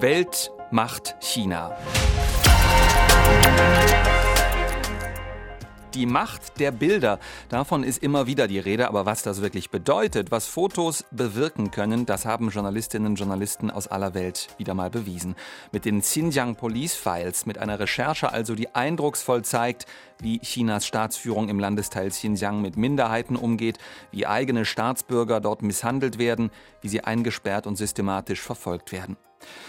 Welt macht China. Die Macht der Bilder, davon ist immer wieder die Rede, aber was das wirklich bedeutet, was Fotos bewirken können, das haben Journalistinnen und Journalisten aus aller Welt wieder mal bewiesen. Mit den Xinjiang Police Files, mit einer Recherche also, die eindrucksvoll zeigt, wie Chinas Staatsführung im Landesteil Xinjiang mit Minderheiten umgeht, wie eigene Staatsbürger dort misshandelt werden, wie sie eingesperrt und systematisch verfolgt werden.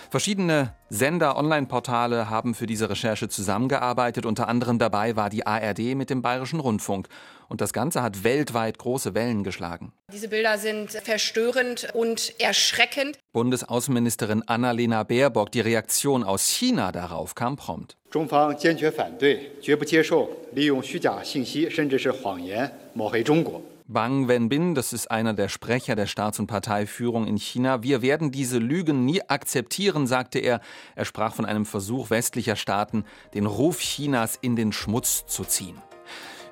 Verschiedene Sender, Online-Portale haben für diese Recherche zusammengearbeitet. Unter anderem dabei war die ARD mit dem Bayerischen Rundfunk. Und das Ganze hat weltweit große Wellen geschlagen. Diese Bilder sind verstörend und erschreckend. Bundesaußenministerin Annalena Baerbock, die Reaktion aus China darauf kam prompt. Wang Wenbin, das ist einer der Sprecher der Staats- und Parteiführung in China. Wir werden diese Lügen nie akzeptieren, sagte er. Er sprach von einem Versuch westlicher Staaten, den Ruf Chinas in den Schmutz zu ziehen.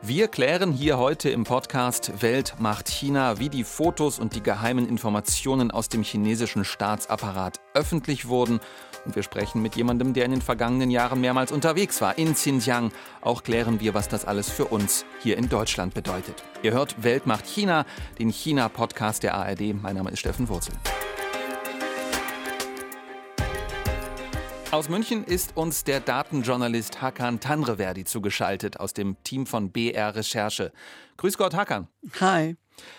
Wir klären hier heute im Podcast Welt macht China, wie die Fotos und die geheimen Informationen aus dem chinesischen Staatsapparat öffentlich wurden und wir sprechen mit jemandem, der in den vergangenen Jahren mehrmals unterwegs war, in Xinjiang. Auch klären wir, was das alles für uns hier in Deutschland bedeutet. Ihr hört Welt macht China, den China-Podcast der ARD. Mein Name ist Steffen Wurzel. Aus München ist uns der Datenjournalist Hakan Tanreverdi zugeschaltet aus dem Team von BR Recherche. Grüß Gott, Hakan. Hi.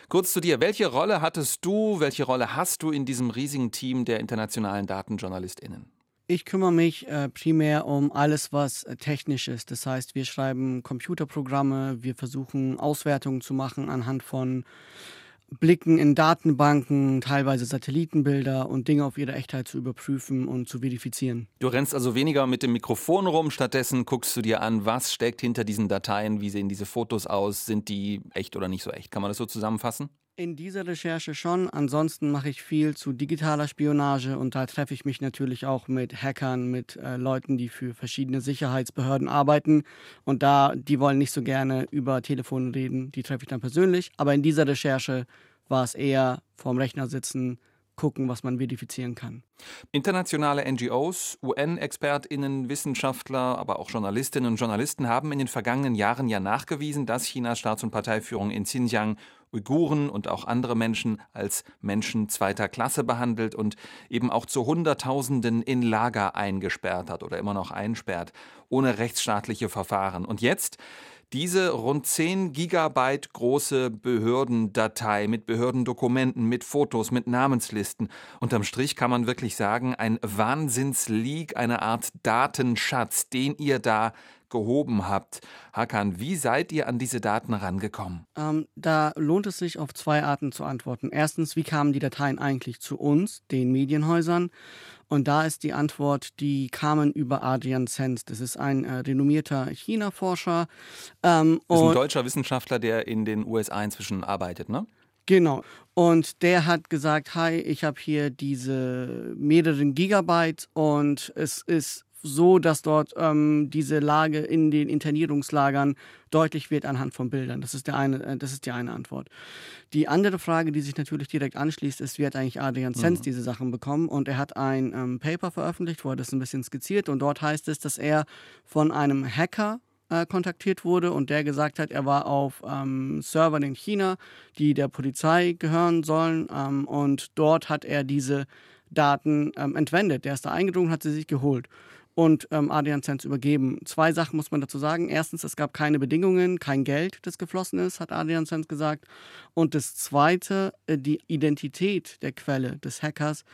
Kurz zu dir. Welche Rolle hattest du, welche Rolle hast du in diesem riesigen Team der internationalen DatenjournalistInnen? Ich kümmere mich äh, primär um alles, was äh, technisch ist. Das heißt, wir schreiben Computerprogramme, wir versuchen Auswertungen zu machen anhand von Blicken in Datenbanken, teilweise Satellitenbilder und Dinge auf ihre Echtheit zu überprüfen und zu verifizieren. Du rennst also weniger mit dem Mikrofon rum, stattdessen guckst du dir an, was steckt hinter diesen Dateien, wie sehen diese Fotos aus, sind die echt oder nicht so echt? Kann man das so zusammenfassen? In dieser Recherche schon. Ansonsten mache ich viel zu digitaler Spionage und da treffe ich mich natürlich auch mit Hackern, mit äh, Leuten, die für verschiedene Sicherheitsbehörden arbeiten. Und da, die wollen nicht so gerne über Telefon reden, die treffe ich dann persönlich. Aber in dieser Recherche war es eher vorm Rechner sitzen, gucken, was man verifizieren kann. Internationale NGOs, UN-ExpertInnen, Wissenschaftler, aber auch Journalistinnen und Journalisten haben in den vergangenen Jahren ja nachgewiesen, dass Chinas Staats- und Parteiführung in Xinjiang Uiguren und auch andere Menschen als Menschen zweiter Klasse behandelt und eben auch zu Hunderttausenden in Lager eingesperrt hat oder immer noch einsperrt, ohne rechtsstaatliche Verfahren. Und jetzt diese rund 10 Gigabyte große Behördendatei mit Behördendokumenten, mit Fotos, mit Namenslisten. Unterm Strich kann man wirklich sagen, ein Wahnsinnsleak, eine Art Datenschatz, den ihr da gehoben habt. Hakan, wie seid ihr an diese Daten rangekommen? Ähm, da lohnt es sich auf zwei Arten zu antworten. Erstens, wie kamen die Dateien eigentlich zu uns, den Medienhäusern? Und da ist die Antwort, die kamen über Adrian Zenz. Das ist ein äh, renommierter China-Forscher. Ähm, das ist ein deutscher Wissenschaftler, der in den USA inzwischen arbeitet, ne? Genau. Und der hat gesagt, hi, ich habe hier diese mehreren Gigabyte und es ist so, dass dort ähm, diese Lage in den Internierungslagern deutlich wird anhand von Bildern. Das ist, der eine, äh, das ist die eine Antwort. Die andere Frage, die sich natürlich direkt anschließt, ist, wie hat eigentlich Adrian Zenz mhm. diese Sachen bekommen? Und er hat ein ähm, Paper veröffentlicht, wo er das ein bisschen skizziert. Und dort heißt es, dass er von einem Hacker äh, kontaktiert wurde und der gesagt hat, er war auf ähm, Servern in China, die der Polizei gehören sollen. Ähm, und dort hat er diese Daten ähm, entwendet. Der ist da eingedrungen, hat sie sich geholt und ähm, Adrian Zenz übergeben. Zwei Sachen muss man dazu sagen. Erstens, es gab keine Bedingungen, kein Geld, das geflossen ist, hat Adrian Zenz gesagt. Und das Zweite, äh, die Identität der Quelle des Hackers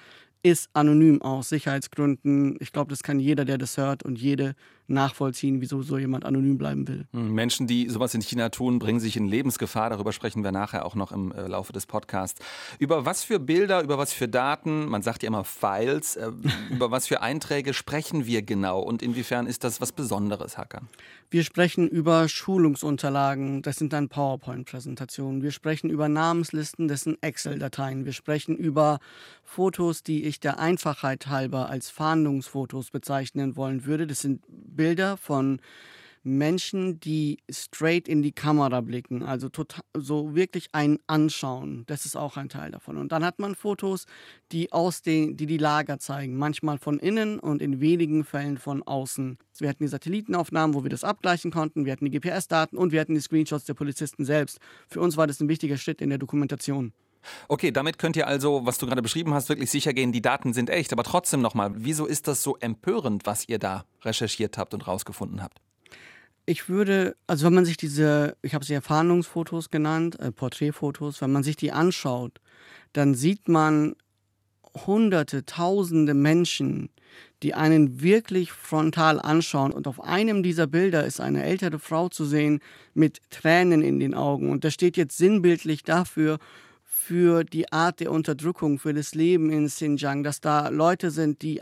ist anonym aus Sicherheitsgründen. Ich glaube, das kann jeder, der das hört und jede nachvollziehen, wieso so jemand anonym bleiben will. Menschen, die sowas in China tun, bringen sich in Lebensgefahr. Darüber sprechen wir nachher auch noch im äh, Laufe des Podcasts. Über was für Bilder, über was für Daten, man sagt ja immer Files, äh, über was für Einträge sprechen wir genau und inwiefern ist das was Besonderes, Hacker? Wir sprechen über Schulungsunterlagen, das sind dann PowerPoint-Präsentationen. Wir sprechen über Namenslisten, das sind Excel-Dateien. Wir sprechen über Fotos, die ich der Einfachheit halber als Fahndungsfotos bezeichnen wollen würde. Das sind Bilder von Menschen, die straight in die Kamera blicken, also total, so wirklich einen anschauen. Das ist auch ein Teil davon. Und dann hat man Fotos, die aus den, die die Lager zeigen, manchmal von innen und in wenigen Fällen von außen. Wir hatten die Satellitenaufnahmen, wo wir das abgleichen konnten, wir hatten die GPS-Daten und wir hatten die Screenshots der Polizisten selbst. Für uns war das ein wichtiger Schritt in der Dokumentation. Okay, damit könnt ihr also, was du gerade beschrieben hast, wirklich sicher gehen, die Daten sind echt. Aber trotzdem nochmal, wieso ist das so empörend, was ihr da recherchiert habt und rausgefunden habt? Ich würde, also wenn man sich diese, ich habe sie ja Fahndungsfotos genannt, äh, Porträtfotos, wenn man sich die anschaut, dann sieht man hunderte, tausende Menschen, die einen wirklich frontal anschauen. Und auf einem dieser Bilder ist eine ältere Frau zu sehen mit Tränen in den Augen. Und das steht jetzt sinnbildlich dafür, für die Art der Unterdrückung, für das Leben in Xinjiang, dass da Leute sind, die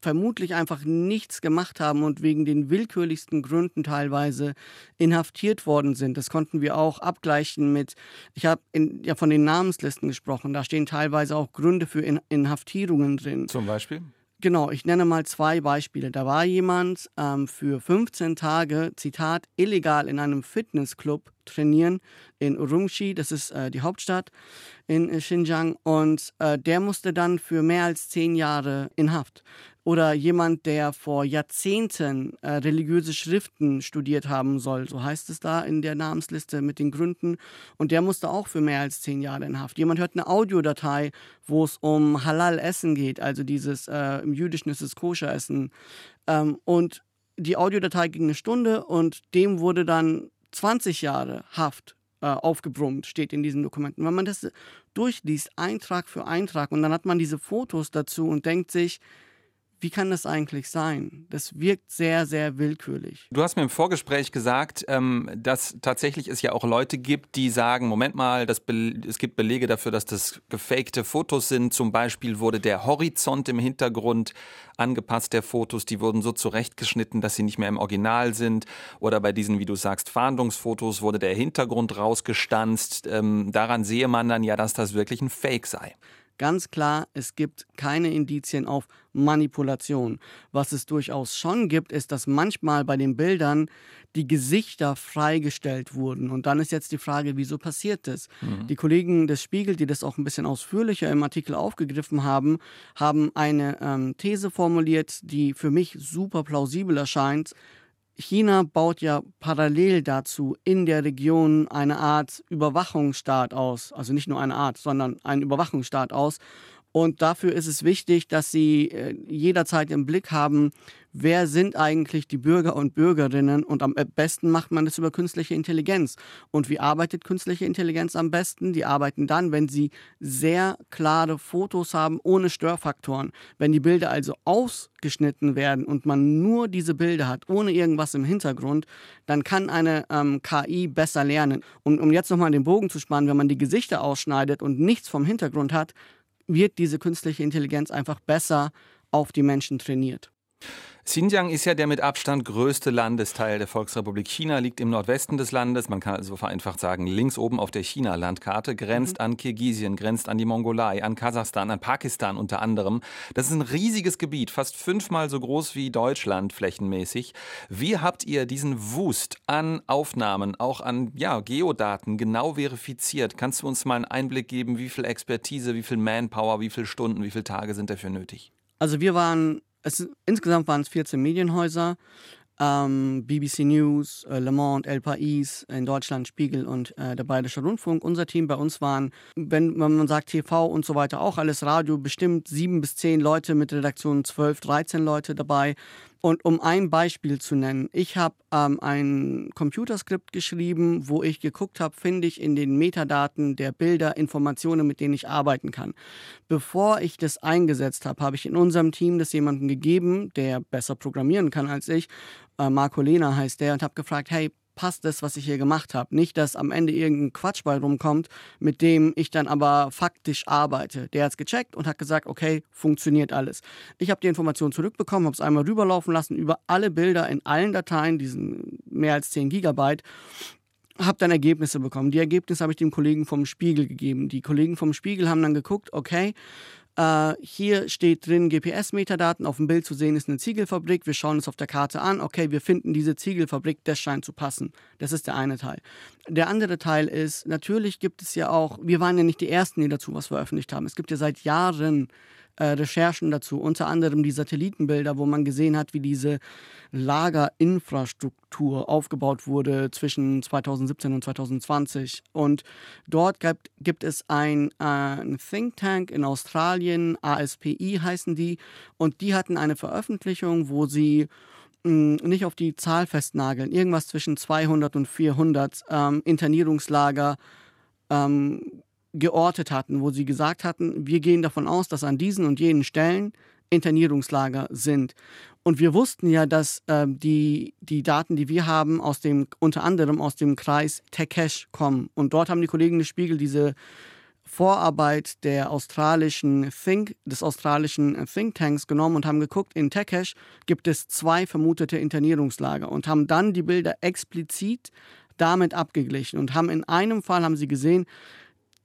vermutlich einfach nichts gemacht haben und wegen den willkürlichsten Gründen teilweise inhaftiert worden sind. Das konnten wir auch abgleichen mit, ich habe ja von den Namenslisten gesprochen, da stehen teilweise auch Gründe für in Inhaftierungen drin. Zum Beispiel? Genau, ich nenne mal zwei Beispiele. Da war jemand ähm, für 15 Tage, Zitat, illegal in einem Fitnessclub trainieren in Urumqi, das ist äh, die Hauptstadt in äh, Xinjiang, und äh, der musste dann für mehr als zehn Jahre in Haft oder jemand, der vor Jahrzehnten äh, religiöse Schriften studiert haben soll, so heißt es da in der Namensliste mit den Gründen, und der musste auch für mehr als zehn Jahre in Haft. Jemand hört eine Audiodatei, wo es um Halal-Essen geht, also dieses, äh, im Jüdischen ist es Koscher-Essen, ähm, und die Audiodatei ging eine Stunde und dem wurde dann 20 Jahre Haft äh, aufgebrummt, steht in diesen Dokumenten. Wenn man das durchliest, Eintrag für Eintrag, und dann hat man diese Fotos dazu und denkt sich, wie kann das eigentlich sein? Das wirkt sehr, sehr willkürlich. Du hast mir im Vorgespräch gesagt, ähm, dass tatsächlich es ja auch Leute gibt, die sagen, Moment mal, es gibt Belege dafür, dass das gefakte Fotos sind. Zum Beispiel wurde der Horizont im Hintergrund angepasst der Fotos, die wurden so zurechtgeschnitten, dass sie nicht mehr im Original sind. Oder bei diesen, wie du sagst, Fahndungsfotos wurde der Hintergrund rausgestanzt. Ähm, daran sehe man dann ja, dass das wirklich ein Fake sei. Ganz klar, es gibt keine Indizien auf Manipulation. Was es durchaus schon gibt, ist, dass manchmal bei den Bildern die Gesichter freigestellt wurden. Und dann ist jetzt die Frage, wieso passiert das? Mhm. Die Kollegen des Spiegel, die das auch ein bisschen ausführlicher im Artikel aufgegriffen haben, haben eine ähm, These formuliert, die für mich super plausibel erscheint. China baut ja parallel dazu in der Region eine Art Überwachungsstaat aus. Also nicht nur eine Art, sondern einen Überwachungsstaat aus. Und dafür ist es wichtig, dass sie äh, jederzeit im Blick haben, wer sind eigentlich die Bürger und Bürgerinnen und am besten macht man das über künstliche Intelligenz. Und wie arbeitet künstliche Intelligenz am besten? Die arbeiten dann, wenn sie sehr klare Fotos haben, ohne Störfaktoren. Wenn die Bilder also ausgeschnitten werden und man nur diese Bilder hat, ohne irgendwas im Hintergrund, dann kann eine ähm, KI besser lernen. Und um jetzt nochmal den Bogen zu spannen, wenn man die Gesichter ausschneidet und nichts vom Hintergrund hat, wird diese künstliche Intelligenz einfach besser auf die Menschen trainiert. Xinjiang ist ja der mit Abstand größte Landesteil der Volksrepublik China, liegt im Nordwesten des Landes, man kann also vereinfacht sagen, links oben auf der China-Landkarte, grenzt mhm. an Kirgisien, grenzt an die Mongolei, an Kasachstan, an Pakistan unter anderem. Das ist ein riesiges Gebiet, fast fünfmal so groß wie Deutschland flächenmäßig. Wie habt ihr diesen Wust an Aufnahmen, auch an ja, Geodaten genau verifiziert? Kannst du uns mal einen Einblick geben, wie viel Expertise, wie viel Manpower, wie viele Stunden, wie viele Tage sind dafür nötig? Also wir waren es, insgesamt waren es 14 Medienhäuser. Ähm, BBC News, äh, Le Monde, El País, in Deutschland Spiegel und äh, der Bayerische Rundfunk. Unser Team bei uns waren, wenn, wenn, man sagt TV und so weiter, auch alles Radio, bestimmt sieben bis zehn Leute mit Redaktion 12, 13 Leute dabei. Und um ein Beispiel zu nennen, ich habe ähm, ein Computerskript geschrieben, wo ich geguckt habe, finde ich in den Metadaten der Bilder Informationen, mit denen ich arbeiten kann. Bevor ich das eingesetzt habe, habe ich in unserem Team das jemandem gegeben, der besser programmieren kann als ich. Äh, Marco Lena heißt der und habe gefragt, hey, passt das, was ich hier gemacht habe. Nicht, dass am Ende irgendein Quatsch bei rumkommt, mit dem ich dann aber faktisch arbeite. Der hat es gecheckt und hat gesagt, okay, funktioniert alles. Ich habe die Information zurückbekommen, habe es einmal rüberlaufen lassen über alle Bilder in allen Dateien, diesen mehr als 10 Gigabyte habe dann Ergebnisse bekommen. Die Ergebnisse habe ich dem Kollegen vom Spiegel gegeben. Die Kollegen vom Spiegel haben dann geguckt, okay, Äh, hier steht drin GPS-Metadaten, auf dem Bild zu sehen ist eine Ziegelfabrik. Wir schauen uns auf der Karte an, okay, wir finden diese Ziegelfabrik, das scheint zu passen. Das ist der eine Teil. Der andere Teil ist, natürlich gibt es ja auch, wir waren ja nicht die Ersten, die dazu was veröffentlicht haben. Es gibt ja seit Jahren äh, Recherchen dazu, unter anderem die Satellitenbilder, wo man gesehen hat, wie diese Lagerinfrastruktur aufgebaut wurde zwischen 2017 und 2020. Und dort gibt, gibt es ein, äh, ein Think Tank in Australien, ASPI heißen die, und die hatten eine Veröffentlichung, wo sie hm, nicht auf die Zahl festnageln, irgendwas zwischen 200 und 400 ähm, Internierungslager ähm, geortet hatten, wo sie gesagt hatten, wir gehen davon aus, dass an diesen und jenen Stellen Internierungslager sind. Und wir wussten ja, dass äh, die, die Daten, die wir haben, aus dem, unter anderem aus dem Kreis Tekesh kommen. Und dort haben die Kollegen des Spiegel diese Vorarbeit der australischen Think, des australischen Thinktanks genommen und haben geguckt, in Tekesh gibt es zwei vermutete Internierungslager und haben dann die Bilder explizit damit abgeglichen und haben in einem Fall haben sie gesehen,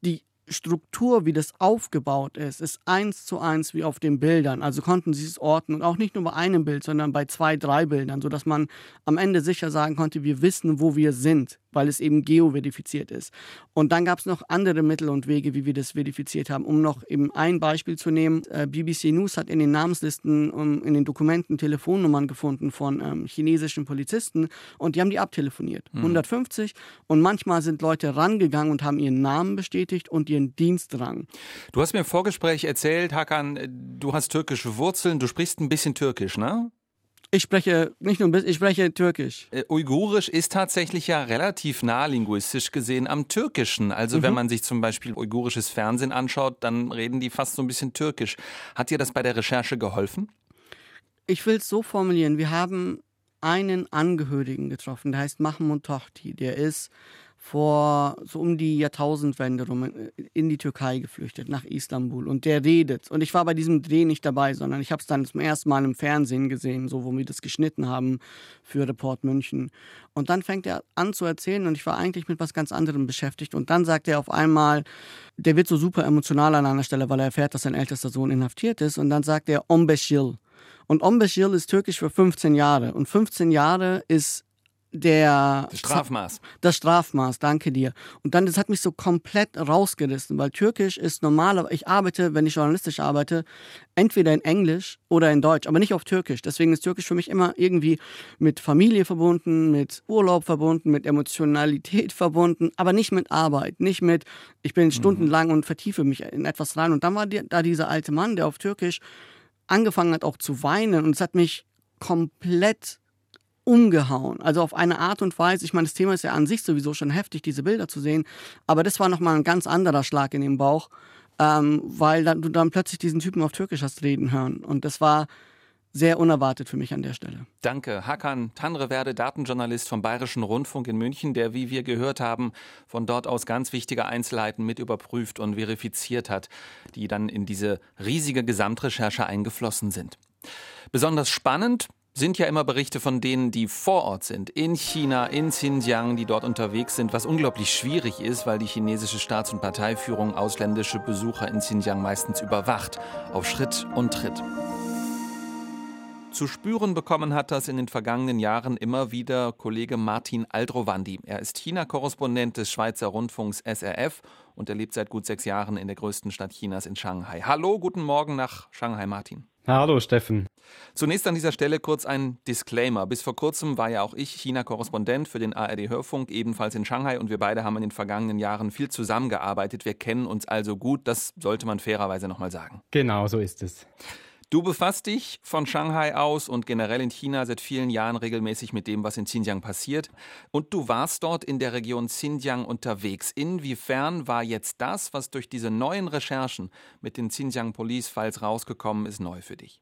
die Struktur, wie das aufgebaut ist, ist eins zu eins wie auf den Bildern. Also konnten sie es orten und auch nicht nur bei einem Bild, sondern bei zwei, drei Bildern, sodass man am Ende sicher sagen konnte, wir wissen, wo wir sind weil es eben geoverifiziert ist. Und dann gab es noch andere Mittel und Wege, wie wir das verifiziert haben. Um noch eben ein Beispiel zu nehmen, äh, BBC News hat in den Namenslisten, um, in den Dokumenten Telefonnummern gefunden von ähm, chinesischen Polizisten und die haben die abtelefoniert. Mhm. 150 und manchmal sind Leute rangegangen und haben ihren Namen bestätigt und ihren Dienstrang. Du hast mir im Vorgespräch erzählt, Hakan, du hast türkische Wurzeln, du sprichst ein bisschen türkisch, ne? Ich spreche nicht nur ein bisschen, ich spreche Türkisch. Äh, Uigurisch ist tatsächlich ja relativ nah linguistisch gesehen am Türkischen. Also mhm. wenn man sich zum Beispiel uigurisches Fernsehen anschaut, dann reden die fast so ein bisschen Türkisch. Hat dir das bei der Recherche geholfen? Ich will es so formulieren. Wir haben einen Angehörigen getroffen, der heißt Mahmoud Tohti. Der ist vor so um die Jahrtausendwende rum äh, in die Türkei geflüchtet, nach Istanbul. Und der redet. Und ich war bei diesem Dreh nicht dabei, sondern ich habe es dann zum ersten Mal im Fernsehen gesehen, so wo wir das geschnitten haben für Report München. Und dann fängt er an zu erzählen und ich war eigentlich mit was ganz anderem beschäftigt. Und dann sagt er auf einmal, der wird so super emotional an einer Stelle, weil er erfährt, dass sein ältester Sohn inhaftiert ist. Und dann sagt er Ombeshil. Und Ombeshil ist türkisch für 15 Jahre. Und 15 Jahre ist der das Strafmaß. Das Strafmaß, danke dir. Und dann, das hat mich so komplett rausgerissen, weil Türkisch ist normal, ich arbeite, wenn ich journalistisch arbeite, entweder in Englisch oder in Deutsch, aber nicht auf Türkisch. Deswegen ist Türkisch für mich immer irgendwie mit Familie verbunden, mit Urlaub verbunden, mit Emotionalität verbunden, aber nicht mit Arbeit, nicht mit, ich bin stundenlang und vertiefe mich in etwas rein. Und dann war da dieser alte Mann, der auf Türkisch angefangen hat auch zu weinen und es hat mich komplett umgehauen. Also auf eine Art und Weise, ich meine, das Thema ist ja an sich sowieso schon heftig, diese Bilder zu sehen, aber das war nochmal ein ganz anderer Schlag in den Bauch, ähm, weil dann, du dann plötzlich diesen Typen auf Türkisch hast reden hören. Und das war sehr unerwartet für mich an der Stelle. Danke. Hakan Tanrewerde, Datenjournalist vom Bayerischen Rundfunk in München, der, wie wir gehört haben, von dort aus ganz wichtige Einzelheiten mit überprüft und verifiziert hat, die dann in diese riesige Gesamtrecherche eingeflossen sind. Besonders spannend sind ja immer Berichte von denen, die vor Ort sind, in China, in Xinjiang, die dort unterwegs sind, was unglaublich schwierig ist, weil die chinesische Staats- und Parteiführung ausländische Besucher in Xinjiang meistens überwacht, auf Schritt und Tritt. Zu spüren bekommen hat das in den vergangenen Jahren immer wieder Kollege Martin Aldrovandi. Er ist China-Korrespondent des Schweizer Rundfunks SRF und er lebt seit gut sechs Jahren in der größten Stadt Chinas in Shanghai. Hallo, guten Morgen nach Shanghai, Martin. Hallo Steffen. Zunächst an dieser Stelle kurz ein Disclaimer. Bis vor kurzem war ja auch ich China-Korrespondent für den ARD-Hörfunk, ebenfalls in Shanghai, und wir beide haben in den vergangenen Jahren viel zusammengearbeitet. Wir kennen uns also gut, das sollte man fairerweise nochmal sagen. Genau, so ist es. Du befasst dich von Shanghai aus und generell in China seit vielen Jahren regelmäßig mit dem, was in Xinjiang passiert. Und du warst dort in der Region Xinjiang unterwegs. Inwiefern war jetzt das, was durch diese neuen Recherchen mit den Xinjiang Police Files rausgekommen ist, neu für dich?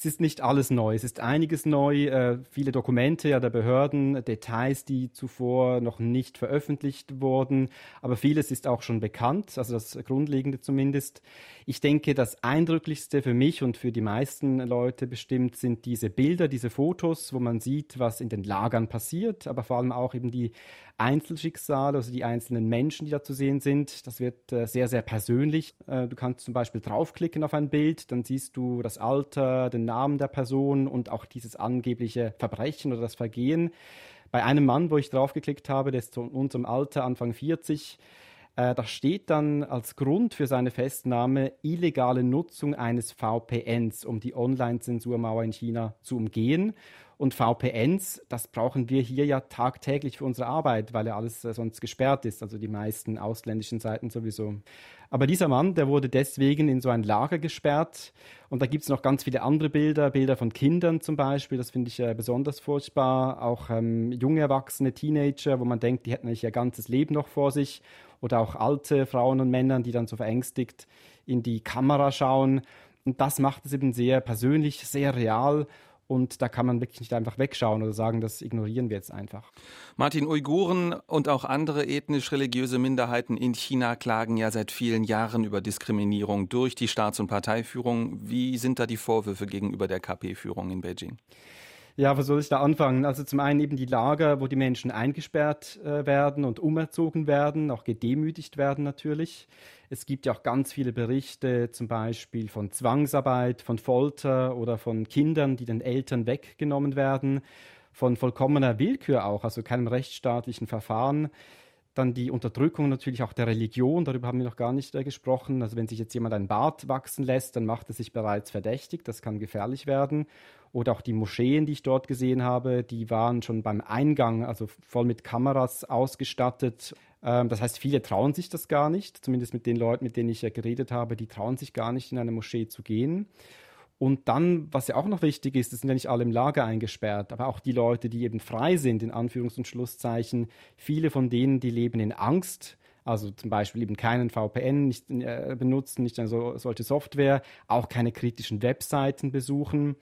Es ist nicht alles neu. Es ist einiges neu, äh, viele Dokumente ja, der Behörden, Details, die zuvor noch nicht veröffentlicht wurden, aber vieles ist auch schon bekannt, also das Grundlegende zumindest. Ich denke, das Eindrücklichste für mich und für die meisten Leute bestimmt sind diese Bilder, diese Fotos, wo man sieht, was in den Lagern passiert, aber vor allem auch eben die Einzelschicksale, also die einzelnen Menschen, die da zu sehen sind. Das wird äh, sehr, sehr persönlich. Äh, du kannst zum Beispiel draufklicken auf ein Bild, dann siehst du das Alter, den Namen der Person und auch dieses angebliche Verbrechen oder das Vergehen. Bei einem Mann, wo ich draufgeklickt habe, der ist zu unserem Alter, Anfang 40, äh, da steht dann als Grund für seine Festnahme illegale Nutzung eines VPNs, um die Online-Zensurmauer in China zu umgehen. Und VPNs, das brauchen wir hier ja tagtäglich für unsere Arbeit, weil ja alles äh, sonst gesperrt ist, also die meisten ausländischen Seiten sowieso. Aber dieser Mann, der wurde deswegen in so ein Lager gesperrt. Und da gibt es noch ganz viele andere Bilder, Bilder von Kindern zum Beispiel, das finde ich äh, besonders furchtbar. Auch ähm, junge Erwachsene, Teenager, wo man denkt, die hätten eigentlich ihr ganzes Leben noch vor sich. Oder auch alte Frauen und Männer, die dann so verängstigt in die Kamera schauen. Und das macht es eben sehr persönlich, sehr real und da kann man wirklich nicht einfach wegschauen oder sagen, das ignorieren wir jetzt einfach. Martin, Uiguren und auch andere ethnisch-religiöse Minderheiten in China klagen ja seit vielen Jahren über Diskriminierung durch die Staats- und Parteiführung. Wie sind da die Vorwürfe gegenüber der KP-Führung in Beijing? Ja, wo soll ich da anfangen? Also zum einen eben die Lager, wo die Menschen eingesperrt äh, werden und umerzogen werden, auch gedemütigt werden natürlich. Es gibt ja auch ganz viele Berichte zum Beispiel von Zwangsarbeit, von Folter oder von Kindern, die den Eltern weggenommen werden, von vollkommener Willkür auch, also keinem rechtsstaatlichen Verfahren. Dann die Unterdrückung natürlich auch der Religion, darüber haben wir noch gar nicht äh, gesprochen. Also wenn sich jetzt jemand einen Bart wachsen lässt, dann macht er sich bereits verdächtig, das kann gefährlich werden. Oder auch die Moscheen, die ich dort gesehen habe, die waren schon beim Eingang, also voll mit Kameras ausgestattet. Ähm, das heißt, viele trauen sich das gar nicht, zumindest mit den Leuten, mit denen ich ja geredet habe, die trauen sich gar nicht in eine Moschee zu gehen. Und dann, was ja auch noch wichtig ist, das sind ja nicht alle im Lager eingesperrt, aber auch die Leute, die eben frei sind, in Anführungs- und Schlusszeichen, viele von denen, die leben in Angst, also zum Beispiel eben keinen VPN nicht, äh, benutzen, nicht eine so, solche Software, auch keine kritischen Webseiten besuchen.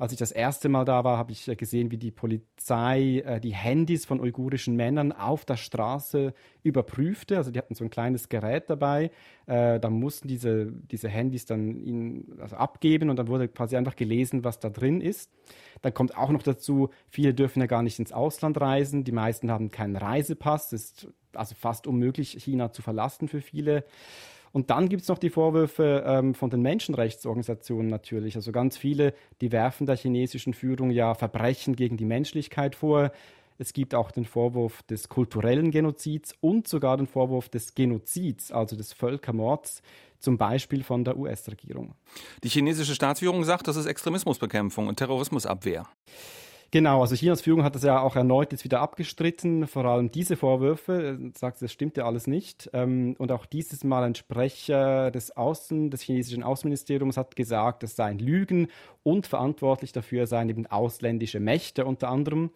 Als ich das erste Mal da war, habe ich äh, gesehen, wie die Polizei äh, die Handys von uigurischen Männern auf der Straße überprüfte. Also die hatten so ein kleines Gerät dabei. Äh, da mussten diese, diese Handys dann ihnen also abgeben und dann wurde quasi einfach gelesen, was da drin ist. Dann kommt auch noch dazu, viele dürfen ja gar nicht ins Ausland reisen. Die meisten haben keinen Reisepass. Es ist also fast unmöglich, China zu verlassen für viele. Und dann gibt es noch die Vorwürfe ähm, von den Menschenrechtsorganisationen natürlich. Also ganz viele, die werfen der chinesischen Führung ja Verbrechen gegen die Menschlichkeit vor. Es gibt auch den Vorwurf des kulturellen Genozids und sogar den Vorwurf des Genozids, also des Völkermords, zum Beispiel von der US-Regierung. Die chinesische Staatsführung sagt, das ist Extremismusbekämpfung und Terrorismusabwehr. Genau, also Chinas Führung hat das ja auch erneut jetzt wieder abgestritten, vor allem diese Vorwürfe, äh, sagt, das stimmt ja alles nicht. Ähm, und auch dieses Mal ein Sprecher des Außen, des chinesischen Außenministeriums hat gesagt, es seien Lügen und verantwortlich dafür seien eben ausländische Mächte unter anderem.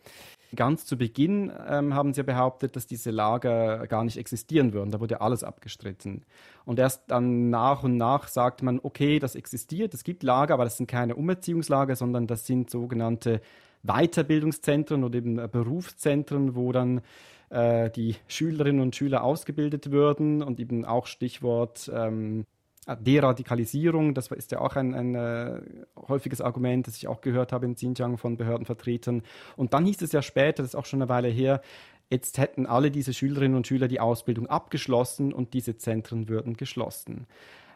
Ganz zu Beginn ähm, haben sie behauptet, dass diese Lager gar nicht existieren würden. Da wurde alles abgestritten. Und erst dann nach und nach sagt man, okay, das existiert, es gibt Lager, aber das sind keine Umerziehungslager, sondern das sind sogenannte Weiterbildungszentren oder eben äh, Berufszentren, wo dann äh, die Schülerinnen und Schüler ausgebildet würden und eben auch Stichwort ähm, Deradikalisierung, das ist ja auch ein, ein äh, häufiges Argument, das ich auch gehört habe in Xinjiang von Behördenvertretern. Und dann hieß es ja später, das ist auch schon eine Weile her, jetzt hätten alle diese Schülerinnen und Schüler die Ausbildung abgeschlossen und diese Zentren würden geschlossen.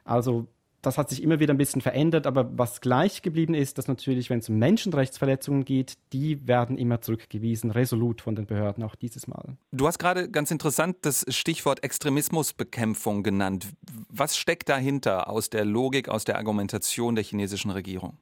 Also das hat sich immer wieder ein bisschen verändert, aber was gleich geblieben ist, dass natürlich, wenn es um Menschenrechtsverletzungen geht, die werden immer zurückgewiesen, resolut von den Behörden, auch dieses Mal. Du hast gerade ganz interessant das Stichwort Extremismusbekämpfung genannt. Was steckt dahinter aus der Logik, aus der Argumentation der chinesischen Regierung?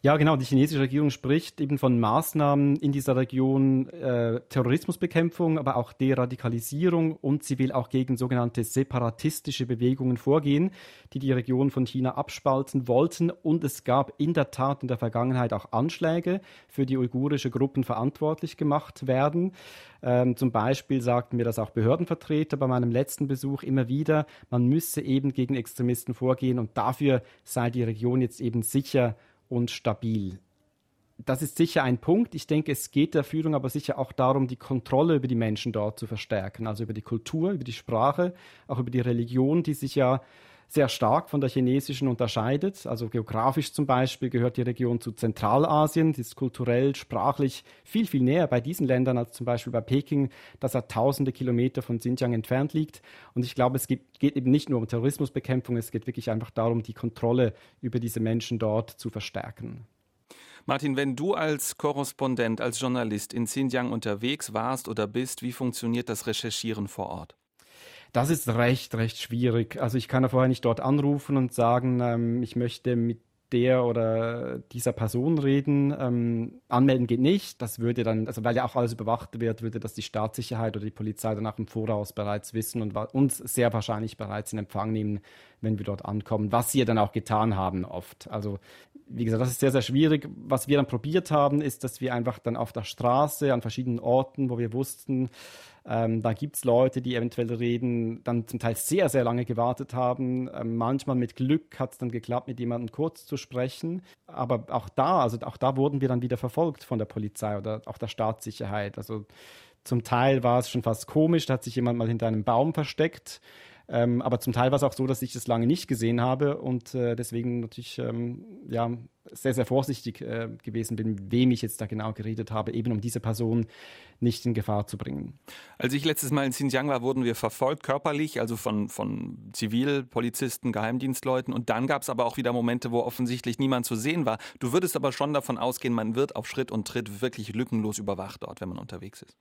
Ja, genau. Die chinesische Regierung spricht eben von Maßnahmen in dieser Region äh, Terrorismusbekämpfung, aber auch Deradikalisierung und sie will auch gegen sogenannte separatistische Bewegungen vorgehen, die die Region von China abspalten wollten. Und es gab in der Tat in der Vergangenheit auch Anschläge, für die uigurische Gruppen verantwortlich gemacht werden. Ähm, zum Beispiel sagten mir das auch Behördenvertreter bei meinem letzten Besuch immer wieder, man müsse eben gegen Extremisten vorgehen und dafür sei die Region jetzt eben sicher und stabil. Das ist sicher ein Punkt. Ich denke, es geht der Führung aber sicher auch darum, die Kontrolle über die Menschen dort zu verstärken, also über die Kultur, über die Sprache, auch über die Religion, die sich ja sehr stark von der chinesischen unterscheidet. Also geografisch zum Beispiel gehört die Region zu Zentralasien, sie ist kulturell, sprachlich viel, viel näher bei diesen Ländern als zum Beispiel bei Peking, das ja tausende Kilometer von Xinjiang entfernt liegt. Und ich glaube, es geht, eben nicht nur um Terrorismusbekämpfung, es geht wirklich einfach darum, die Kontrolle über diese Menschen dort zu verstärken. Martin, wenn du als Korrespondent, als Journalist in Xinjiang unterwegs warst oder bist, wie funktioniert das Recherchieren vor Ort? Das ist recht, recht schwierig. Also ich kann ja vorher nicht dort anrufen und sagen, ähm, ich möchte mit der oder dieser Person reden. Ähm, anmelden geht nicht. Das würde dann, also weil ja auch alles überwacht wird, würde das die Staatssicherheit oder die Polizei dann auch im Voraus bereits wissen und uns sehr wahrscheinlich bereits in Empfang nehmen, wenn wir dort ankommen, was sie dann auch getan haben oft. Also wie gesagt, das ist sehr, sehr schwierig. Was wir dann probiert haben, ist, dass wir einfach dann auf der Straße an verschiedenen Orten, wo wir wussten, ähm, da gibt es Leute, die eventuell reden, dann zum Teil sehr, sehr lange gewartet haben. Ähm, manchmal mit Glück hat es dann geklappt, mit jemandem kurz zu sprechen. Aber auch da, also auch da wurden wir dann wieder verfolgt von der Polizei oder auch der Staatssicherheit. Also zum Teil war es schon fast komisch, da hat sich jemand mal hinter einem Baum versteckt. Ähm, aber zum Teil war es auch so, dass ich das lange nicht gesehen habe und äh, deswegen natürlich ähm, ja, sehr, sehr vorsichtig äh, gewesen bin, wem ich jetzt da genau geredet habe, eben um diese Person nicht in Gefahr zu bringen. Als ich letztes Mal in Xinjiang war, wurden wir verfolgt körperlich, also von, von Zivilpolizisten, Geheimdienstleuten. Und dann gab es aber auch wieder Momente, wo offensichtlich niemand zu sehen war. Du würdest aber schon davon ausgehen, man wird auf Schritt und Tritt wirklich lückenlos überwacht dort, wenn man unterwegs ist.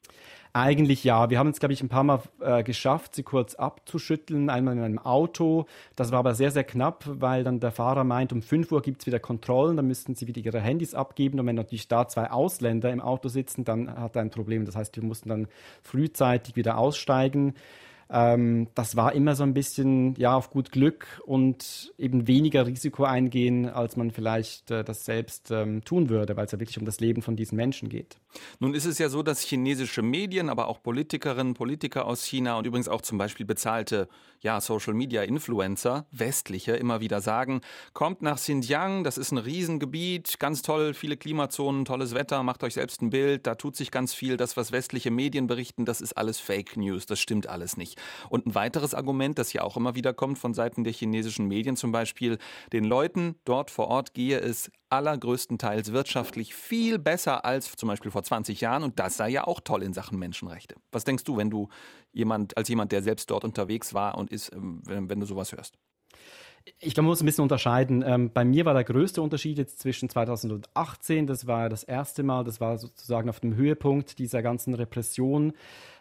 Eigentlich ja. Wir haben es, glaube ich, ein paar Mal äh, geschafft, sie kurz abzuschütteln, einmal in einem Auto. Das war aber sehr, sehr knapp, weil dann der Fahrer meint, um 5 Uhr gibt es wieder Kontrollen, dann müssten sie wieder ihre Handys abgeben. Und wenn natürlich da zwei Ausländer im Auto sitzen, dann hat er ein Problem. Das heißt, wir mussten dann frühzeitig wieder aussteigen. Ähm, das war immer so ein bisschen ja auf gut Glück und eben weniger Risiko eingehen, als man vielleicht äh, das selbst ähm, tun würde, weil es ja wirklich um das Leben von diesen Menschen geht. Nun ist es ja so, dass chinesische Medien, aber auch Politikerinnen, Politiker aus China und übrigens auch zum Beispiel bezahlte ja, Social Media Influencer, westliche, immer wieder sagen, kommt nach Xinjiang, das ist ein Riesengebiet, ganz toll, viele Klimazonen, tolles Wetter, macht euch selbst ein Bild, da tut sich ganz viel. Das, was westliche Medien berichten, das ist alles Fake News, das stimmt alles nicht. Und ein weiteres Argument, das ja auch immer wieder kommt von Seiten der chinesischen Medien zum Beispiel, den Leuten dort vor Ort gehe es allergrößtenteils wirtschaftlich viel besser als zum Beispiel vor 20 Jahren und das sei ja auch toll in Sachen Menschenrechte. Was denkst du, wenn du jemand, als jemand, der selbst dort unterwegs war und ist, ähm, wenn, wenn du sowas hörst? Ich glaube, man muss ein bisschen unterscheiden. Ähm, bei mir war der größte Unterschied jetzt zwischen 2018, das war das erste Mal, das war sozusagen auf dem Höhepunkt dieser ganzen Repression.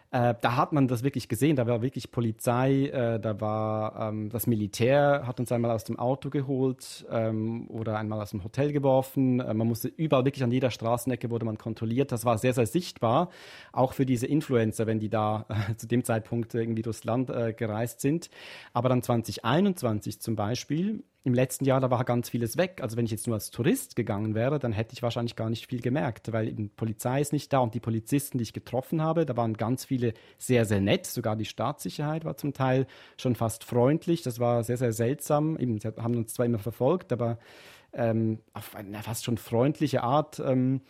Äh, da hat man das wirklich gesehen, da war wirklich Polizei, äh, da war ähm, das Militär, hat uns einmal aus dem Auto geholt ähm, oder einmal aus dem Hotel geworfen. Äh, man musste überall, wirklich an jeder Straßenecke wurde man kontrolliert. Das war sehr, sehr sichtbar, auch für diese Influencer, wenn die da äh, zu dem Zeitpunkt irgendwie durchs Land äh, gereist sind. Aber dann 2021 zum Beispiel, im letzten Jahr, da war ganz vieles weg. Also wenn ich jetzt nur als Tourist gegangen wäre, dann hätte ich wahrscheinlich gar nicht viel gemerkt, weil eben Polizei ist nicht da und die Polizisten, die ich getroffen habe, da waren ganz viele sehr, sehr nett. Sogar die Staatssicherheit war zum Teil schon fast freundlich. Das war sehr, sehr seltsam. Eben, sie haben uns zwar immer verfolgt, aber ähm, auf eine fast schon freundliche Art. Ähm,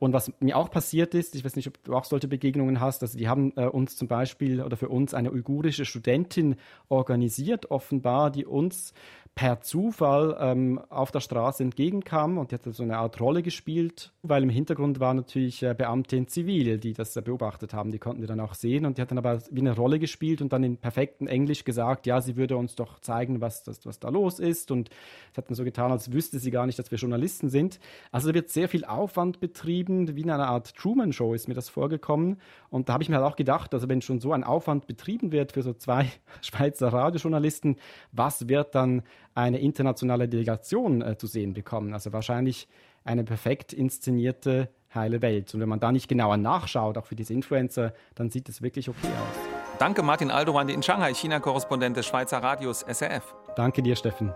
und was mir auch passiert ist, ich weiß nicht, ob du auch solche Begegnungen hast, also die haben äh, uns zum Beispiel oder für uns eine uigurische Studentin organisiert, offenbar, die uns per Zufall ähm, auf der Straße entgegenkam und die hat so eine Art Rolle gespielt, weil im Hintergrund war natürlich äh, Beamte in Zivil, die das äh, beobachtet haben. Die konnten wir dann auch sehen und die hat dann aber wie eine Rolle gespielt und dann in perfektem Englisch gesagt, ja, sie würde uns doch zeigen, was, das, was da los ist und es hat dann so getan, als wüsste sie gar nicht, dass wir Journalisten sind. Also da wird sehr viel Aufwand betrieben, wie in einer Art Truman-Show ist mir das vorgekommen und da habe ich mir halt auch gedacht, also wenn schon so ein Aufwand betrieben wird für so zwei Schweizer Radiojournalisten, was wird dann eine internationale Delegation äh, zu sehen bekommen. Also wahrscheinlich eine perfekt inszenierte heile Welt. Und wenn man da nicht genauer nachschaut, auch für diese Influencer, dann sieht es wirklich okay aus. Danke Martin Aldoran in Shanghai, China-Korrespondent des Schweizer Radios SRF. Danke dir, Steffen.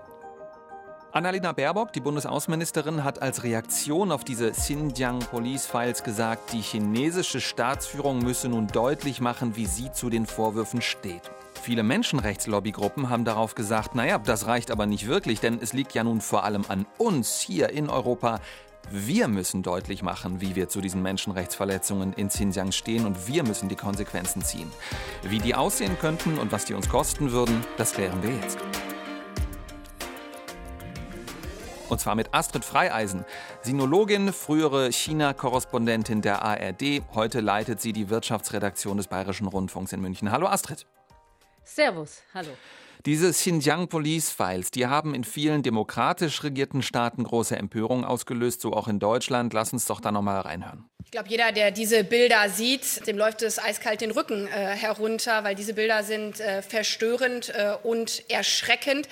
Annalena Baerbock, die Bundesaußenministerin, hat als Reaktion auf diese Xinjiang Police Files gesagt, die chinesische Staatsführung müsse nun deutlich machen, wie sie zu den Vorwürfen steht. Viele Menschenrechtslobby-Gruppen haben darauf gesagt, naja, das reicht aber nicht wirklich, denn es liegt ja nun vor allem an uns hier in Europa. Wir müssen deutlich machen, wie wir zu diesen Menschenrechtsverletzungen in Xinjiang stehen und wir müssen die Konsequenzen ziehen. Wie die aussehen könnten und was die uns kosten würden, das klären wir jetzt. Und zwar mit Astrid Freieisen, Sinologin, frühere China-Korrespondentin der ARD. Heute leitet sie die Wirtschaftsredaktion des Bayerischen Rundfunks in München. Hallo Astrid. Servus, hallo. Diese Xinjiang Police Files, die haben in vielen demokratisch regierten Staaten große Empörung ausgelöst, so auch in Deutschland. Lass uns doch da nochmal reinhören. Ich glaube, jeder, der diese Bilder sieht, dem läuft es eiskalt den Rücken äh, herunter, weil diese Bilder sind äh, verstörend äh, und erschreckend.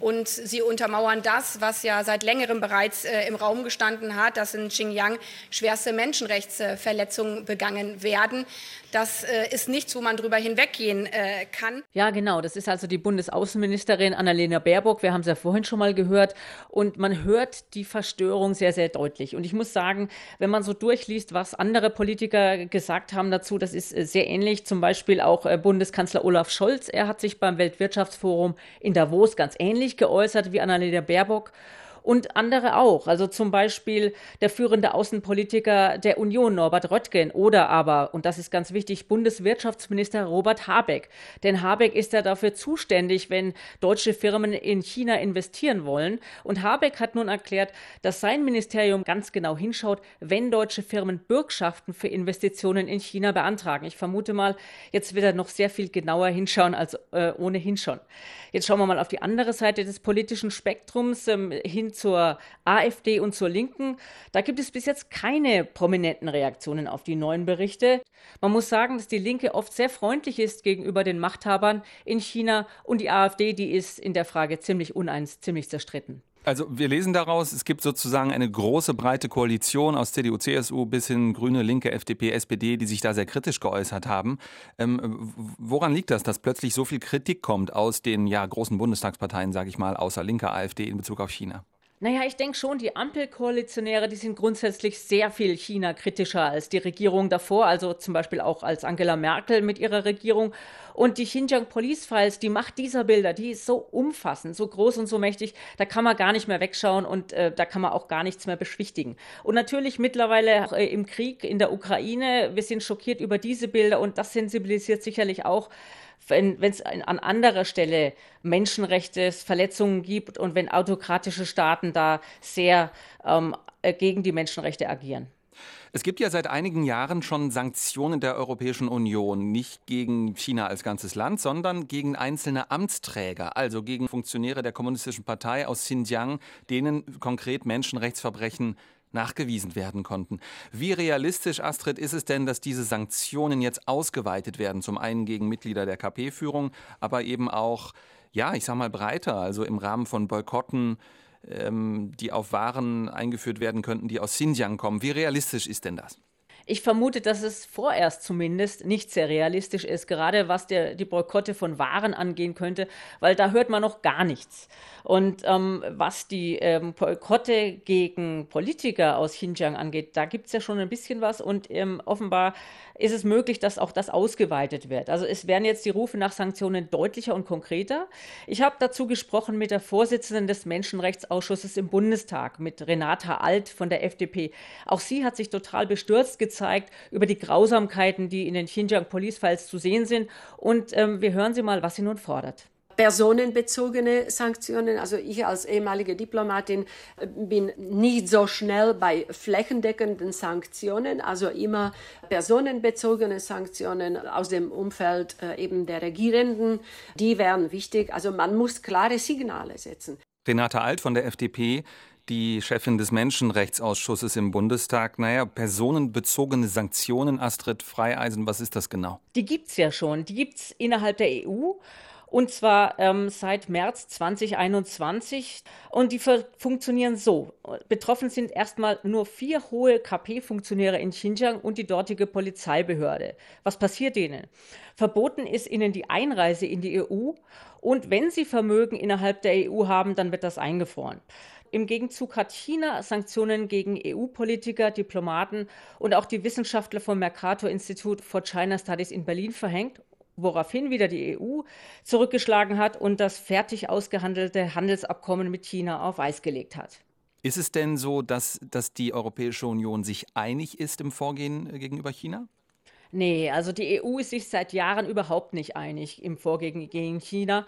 Und sie untermauern das, was ja seit längerem bereits äh, im Raum gestanden hat, dass in Xinjiang schwerste Menschenrechtsverletzungen begangen werden. Das äh, ist nichts, wo man drüber hinweggehen äh, kann. Ja, genau. Das ist also die Bundesaußenministerin Annalena Baerbock. Wir haben es ja vorhin schon mal gehört. Und man hört die Verstörung sehr, sehr deutlich. Und ich muss sagen, wenn man so durchliest, was andere Politiker gesagt haben dazu, das ist äh, sehr ähnlich. Zum Beispiel auch äh, Bundeskanzler Olaf Scholz. Er hat sich beim Weltwirtschaftsforum in Davos ganz ähnlich geäußert wie Annalena Baerbock und andere auch. Also zum Beispiel der führende Außenpolitiker der Union, Norbert Röttgen, oder aber, und das ist ganz wichtig, Bundeswirtschaftsminister Robert Habeck. Denn Habeck ist ja dafür zuständig, wenn deutsche Firmen in China investieren wollen. Und Habeck hat nun erklärt, dass sein Ministerium ganz genau hinschaut, wenn deutsche Firmen Bürgschaften für Investitionen in China beantragen. Ich vermute mal, jetzt wird er noch sehr viel genauer hinschauen als äh, ohnehin schon. Jetzt schauen wir mal auf die andere Seite des politischen Spektrums ähm, hin zur AfD und zur Linken. Da gibt es bis jetzt keine prominenten Reaktionen auf die neuen Berichte. Man muss sagen, dass die Linke oft sehr freundlich ist gegenüber den Machthabern in China und die AfD, die ist in der Frage ziemlich uneins, ziemlich zerstritten. Also wir lesen daraus, es gibt sozusagen eine große, breite Koalition aus CDU, CSU bis hin Grüne, Linke, FDP, SPD, die sich da sehr kritisch geäußert haben. Ähm, woran liegt das, dass plötzlich so viel Kritik kommt aus den ja, großen Bundestagsparteien, sage ich mal, außer Linke, AfD in Bezug auf China? Naja, ich denke schon, die Ampelkoalitionäre, die sind grundsätzlich sehr viel China-kritischer als die Regierung davor, also zum Beispiel auch als Angela Merkel mit ihrer Regierung. Und die Xinjiang Police Files, die Macht dieser Bilder, die ist so umfassend, so groß und so mächtig, da kann man gar nicht mehr wegschauen und äh, da kann man auch gar nichts mehr beschwichtigen. Und natürlich mittlerweile äh, im Krieg in der Ukraine, wir sind schockiert über diese Bilder und das sensibilisiert sicherlich auch wenn es an anderer Stelle Menschenrechtsverletzungen gibt und wenn autokratische Staaten da sehr ähm, äh, gegen die Menschenrechte agieren. Es gibt ja seit einigen Jahren schon Sanktionen der Europäischen Union, nicht gegen China als ganzes Land, sondern gegen einzelne Amtsträger, also gegen Funktionäre der Kommunistischen Partei aus Xinjiang, denen konkret Menschenrechtsverbrechen nachgewiesen werden konnten. Wie realistisch, Astrid, ist es denn, dass diese Sanktionen jetzt ausgeweitet werden? Zum einen gegen Mitglieder der KP-Führung, aber eben auch, ja, ich sag mal breiter, also im Rahmen von Boykotten, ähm, die auf Waren eingeführt werden könnten, die aus Xinjiang kommen. Wie realistisch ist denn das? Ich vermute, dass es vorerst zumindest nicht sehr realistisch ist, gerade was der, die Boykotte von Waren angehen könnte, weil da hört man noch gar nichts. Und ähm, was die ähm, Boykotte gegen Politiker aus Xinjiang angeht, da gibt es ja schon ein bisschen was und ähm, offenbar ist es möglich, dass auch das ausgeweitet wird. Also es werden jetzt die Rufe nach Sanktionen deutlicher und konkreter. Ich habe dazu gesprochen mit der Vorsitzenden des Menschenrechtsausschusses im Bundestag, mit Renata Alt von der FDP. Auch sie hat sich total bestürzt gezeigt gezeigt über die Grausamkeiten, die in den Xinjiang Police Files zu sehen sind. Und ähm, wir hören Sie mal, was sie nun fordert personenbezogene Sanktionen. Also ich als ehemalige Diplomatin äh, bin nicht so schnell bei flächendeckenden Sanktionen, also immer personenbezogene Sanktionen aus dem Umfeld äh, eben der Regierenden. Die wären wichtig. Also man muss klare Signale setzen. Renate Alt von der FDP die Chefin des Menschenrechtsausschusses im Bundestag. Naja, personenbezogene Sanktionen, Astrid Freieisen, was ist das genau? Die gibt es ja schon. Die gibt es innerhalb der EU. Und zwar ähm, seit März 2021. Und die funktionieren so. Betroffen sind erstmal nur vier hohe KP-Funktionäre in Xinjiang und die dortige Polizeibehörde. Was passiert denen? Verboten ist ihnen die Einreise in die EU. Und wenn sie Vermögen innerhalb der EU haben, dann wird das eingefroren. Im Gegenzug hat China Sanktionen gegen EU-Politiker, Diplomaten und auch die Wissenschaftler vom Mercator Institute for China Studies in Berlin verhängt, woraufhin wieder die EU zurückgeschlagen hat und das fertig ausgehandelte Handelsabkommen mit China auf Eis gelegt hat. Ist es denn so, dass, dass die Europäische Union sich einig ist im Vorgehen gegenüber China? Nee, also die EU ist sich seit Jahren überhaupt nicht einig im Vorgehen gegen China.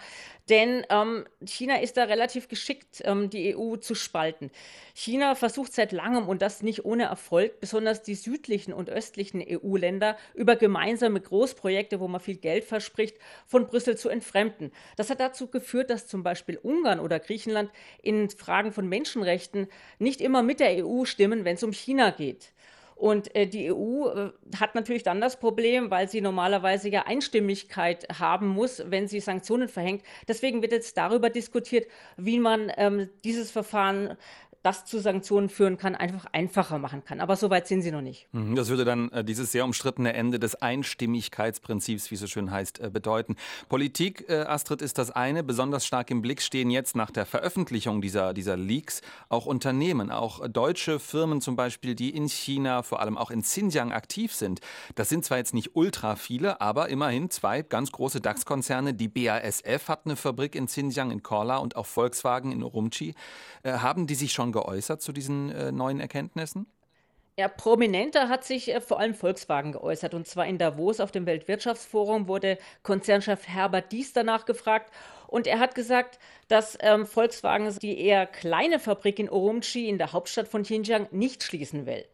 Denn ähm, China ist da relativ geschickt, ähm, die EU zu spalten. China versucht seit langem, und das nicht ohne Erfolg, besonders die südlichen und östlichen EU-Länder über gemeinsame Großprojekte, wo man viel Geld verspricht, von Brüssel zu entfremden. Das hat dazu geführt, dass zum Beispiel Ungarn oder Griechenland in Fragen von Menschenrechten nicht immer mit der EU stimmen, wenn es um China geht. Und äh, die EU äh, hat natürlich dann das Problem, weil sie normalerweise ja Einstimmigkeit haben muss, wenn sie Sanktionen verhängt. Deswegen wird jetzt darüber diskutiert, wie man ähm, dieses Verfahren das zu Sanktionen führen kann, einfach einfacher machen kann. Aber so weit sind sie noch nicht. Mhm, das würde dann äh, dieses sehr umstrittene Ende des Einstimmigkeitsprinzips, wie es so schön heißt, äh, bedeuten. Politik, äh, Astrid, ist das eine. Besonders stark im Blick stehen jetzt nach der Veröffentlichung dieser, dieser Leaks auch Unternehmen, auch deutsche Firmen zum Beispiel, die in China, vor allem auch in Xinjiang aktiv sind. Das sind zwar jetzt nicht ultra viele, aber immerhin zwei ganz große DAX-Konzerne. Die BASF hat eine Fabrik in Xinjiang in Korla und auch Volkswagen in Urumqi. Haben die sich schon schon geäußert zu diesen äh, neuen Erkenntnissen? Ja, prominenter hat sich äh, vor allem Volkswagen geäußert. Und zwar in Davos auf dem Weltwirtschaftsforum wurde Konzernchef Herbert Dies danach gefragt. Und er hat gesagt, dass ähm, Volkswagen die eher kleine Fabrik in Urumqi in der Hauptstadt von Xinjiang nicht schließen will.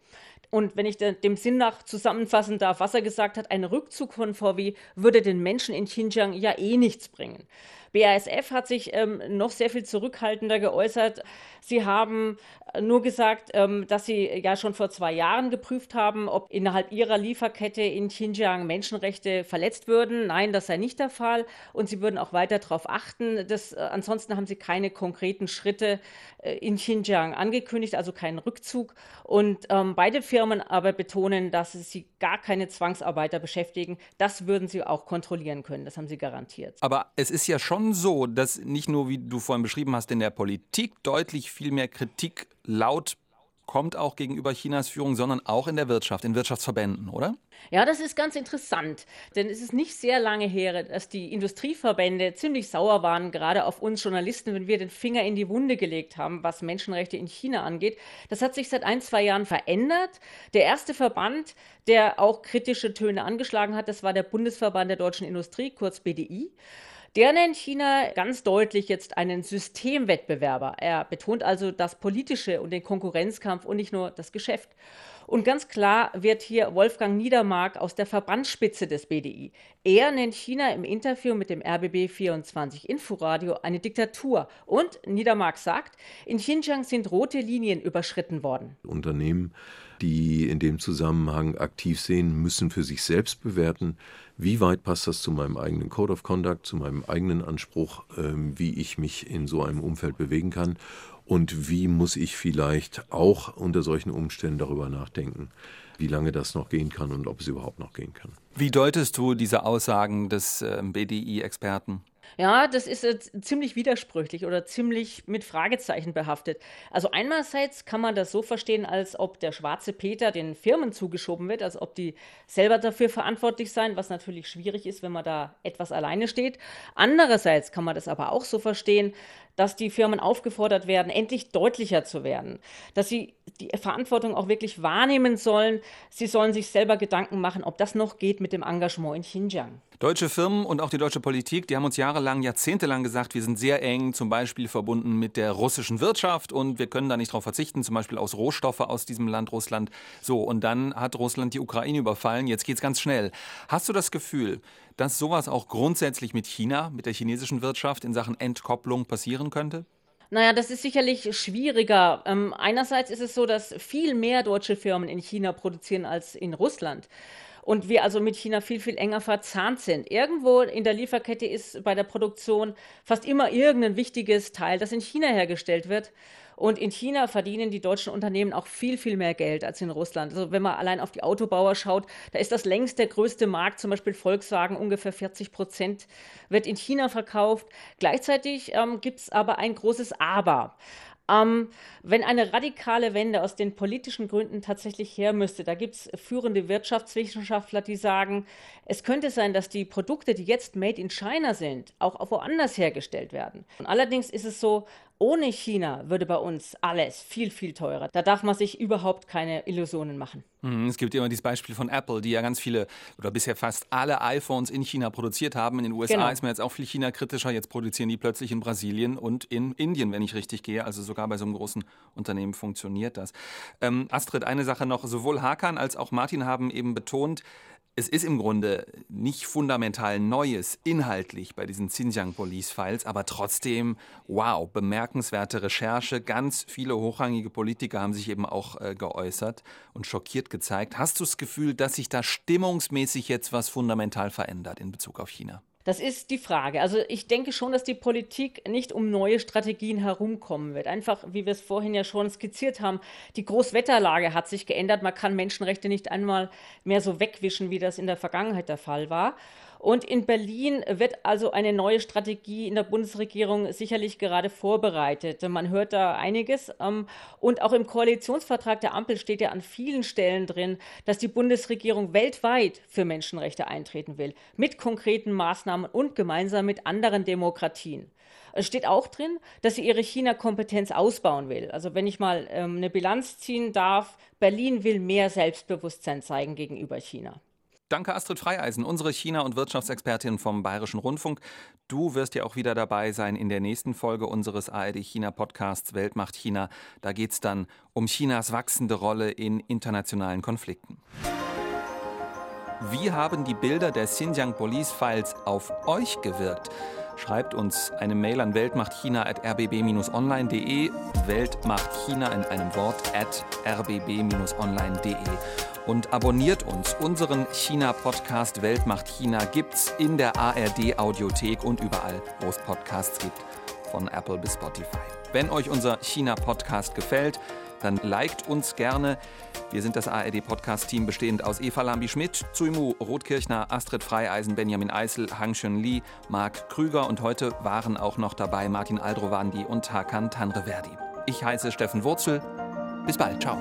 Und wenn ich dem Sinn nach zusammenfassen darf, was er gesagt hat, ein Rückzug von VW würde den Menschen in Xinjiang ja eh nichts bringen. BASF hat sich ähm, noch sehr viel zurückhaltender geäußert. Sie haben nur gesagt, ähm, dass sie ja schon vor zwei Jahren geprüft haben, ob innerhalb ihrer Lieferkette in Xinjiang Menschenrechte verletzt würden. Nein, das sei nicht der Fall. Und sie würden auch weiter darauf achten. Das, äh, ansonsten haben sie keine konkreten Schritte äh, in Xinjiang angekündigt, also keinen Rückzug. Und ähm, beide Firmen aber betonen, dass sie gar keine Zwangsarbeiter beschäftigen. Das würden sie auch kontrollieren können. Das haben sie garantiert. Aber es ist ja schon so, dass nicht nur, wie du vorhin beschrieben hast, in der Politik deutlich viel mehr Kritik laut kommt auch gegenüber Chinas Führung, sondern auch in der Wirtschaft, in Wirtschaftsverbänden, oder? Ja, das ist ganz interessant, denn es ist nicht sehr lange her, dass die Industrieverbände ziemlich sauer waren, gerade auf uns Journalisten, wenn wir den Finger in die Wunde gelegt haben, was Menschenrechte in China angeht. Das hat sich seit ein, zwei Jahren verändert. Der erste Verband, der auch kritische Töne angeschlagen hat, das war der Bundesverband der deutschen Industrie, kurz BDI. Der nennt China ganz deutlich jetzt einen Systemwettbewerber. Er betont also das Politische und den Konkurrenzkampf und nicht nur das Geschäft. Und ganz klar wird hier Wolfgang Niedermark aus der Verbandsspitze des BDI. Er nennt China im Interview mit dem RBB 24 Inforadio eine Diktatur. Und Niedermark sagt, in Xinjiang sind rote Linien überschritten worden. Unternehmen, die in dem Zusammenhang aktiv sehen, müssen für sich selbst bewerten, wie weit passt das zu meinem eigenen Code of Conduct, zu meinem eigenen Anspruch, ähm, wie ich mich in so einem Umfeld bewegen kann und wie muss ich vielleicht auch unter solchen Umständen darüber nachdenken, wie lange das noch gehen kann und ob es überhaupt noch gehen kann. Wie deutest du diese Aussagen des äh, BDI-Experten? Ja, das ist äh, ziemlich widersprüchlich oder ziemlich mit Fragezeichen behaftet. Also einerseits kann man das so verstehen, als ob der schwarze Peter den Firmen zugeschoben wird, als ob die selber dafür verantwortlich seien, was natürlich schwierig ist, wenn man da etwas alleine steht. Andererseits kann man das aber auch so verstehen, dass die Firmen aufgefordert werden, endlich deutlicher zu werden, dass sie die Verantwortung auch wirklich wahrnehmen sollen. Sie sollen sich selber Gedanken machen, ob das noch geht mit dem Engagement in Xinjiang. Deutsche Firmen und auch die deutsche Politik, die haben uns jahrelang, jahrzehntelang gesagt, wir sind sehr eng zum Beispiel verbunden mit der russischen Wirtschaft und wir können da nicht darauf verzichten, zum Beispiel aus Rohstoffe aus diesem Land Russland. So, und dann hat Russland die Ukraine überfallen, jetzt geht es ganz schnell. Hast du das Gefühl, dass sowas auch grundsätzlich mit China, mit der chinesischen Wirtschaft in Sachen Entkopplung passieren könnte? Naja, das ist sicherlich schwieriger. Ähm, einerseits ist es so, dass viel mehr deutsche Firmen in China produzieren als in Russland und wir also mit China viel, viel enger verzahnt sind. Irgendwo in der Lieferkette ist bei der Produktion fast immer irgendein wichtiges Teil, das in China hergestellt wird. Und in China verdienen die deutschen Unternehmen auch viel, viel mehr Geld als in Russland. Also wenn man allein auf die Autobauer schaut, da ist das längst der größte Markt, zum Beispiel Volkswagen, ungefähr 40 Prozent wird in China verkauft. Gleichzeitig ähm, gibt es aber ein großes Aber. Ähm, wenn eine radikale Wende aus den politischen Gründen tatsächlich her müsste, da gibt es führende Wirtschaftswissenschaftler, die sagen, es könnte sein, dass die Produkte, die jetzt made in China sind, auch woanders hergestellt werden. Und allerdings ist es so, Ohne China würde bei uns alles viel, viel teurer. Da darf man sich überhaupt keine Illusionen machen. Mhm, es gibt immer dieses Beispiel von Apple, die ja ganz viele oder bisher fast alle iPhones in China produziert haben. In den USA genau. ist man jetzt auch viel China-kritischer. Jetzt produzieren die plötzlich in Brasilien und in Indien, wenn ich richtig gehe. Also sogar bei so einem großen Unternehmen funktioniert das. Ähm, Astrid, eine Sache noch. Sowohl Hakan als auch Martin haben eben betont, es ist im Grunde nicht fundamental Neues inhaltlich bei diesen Xinjiang Police Files, aber trotzdem, wow, bemerkenswerte Recherche. Ganz viele hochrangige Politiker haben sich eben auch äh, geäußert und schockiert gezeigt. Hast du das Gefühl, dass sich da stimmungsmäßig jetzt was fundamental verändert in Bezug auf China? Das ist die Frage. Also ich denke schon, dass die Politik nicht um neue Strategien herumkommen wird. Einfach, wie wir es vorhin ja schon skizziert haben, die Großwetterlage hat sich geändert. Man kann Menschenrechte nicht einmal mehr so wegwischen, wie das in der Vergangenheit der Fall war. Und in Berlin wird also eine neue Strategie in der Bundesregierung sicherlich gerade vorbereitet. Man hört da einiges. Ähm, und auch im Koalitionsvertrag der Ampel steht ja an vielen Stellen drin, dass die Bundesregierung weltweit für Menschenrechte eintreten will, mit konkreten Maßnahmen und gemeinsam mit anderen Demokratien. Es steht auch drin, dass sie ihre China-Kompetenz ausbauen will. Also wenn ich mal ähm, eine Bilanz ziehen darf, Berlin will mehr Selbstbewusstsein zeigen gegenüber China. Danke, Astrid Freieisen, unsere China- und Wirtschaftsexpertin vom Bayerischen Rundfunk. Du wirst ja auch wieder dabei sein in der nächsten Folge unseres ARD-China-Podcasts Weltmacht China. Da geht es dann um Chinas wachsende Rolle in internationalen Konflikten. Wie haben die Bilder der Xinjiang Police Files auf euch gewirkt? Schreibt uns eine Mail an weltmachtchina.rbb-online.de, Weltmachtchina in einem Wort at rbb-online.de und abonniert uns. Unseren China-Podcast Weltmacht China gibt's in der ARD-Audiothek und überall, wo es Podcasts gibt, von Apple bis Spotify. Wenn euch unser China-Podcast gefällt, dann liked uns gerne. Wir sind das ARD-Podcast-Team bestehend aus Eva Lambi-Schmidt, Zuimu Rotkirchner, Astrid Freieisen, Benjamin Eisel, Hang Shun Li, Marc Krüger und heute waren auch noch dabei Martin Aldrovandi und Hakan Tanreverdi. Ich heiße Steffen Wurzel. Bis bald. Ciao.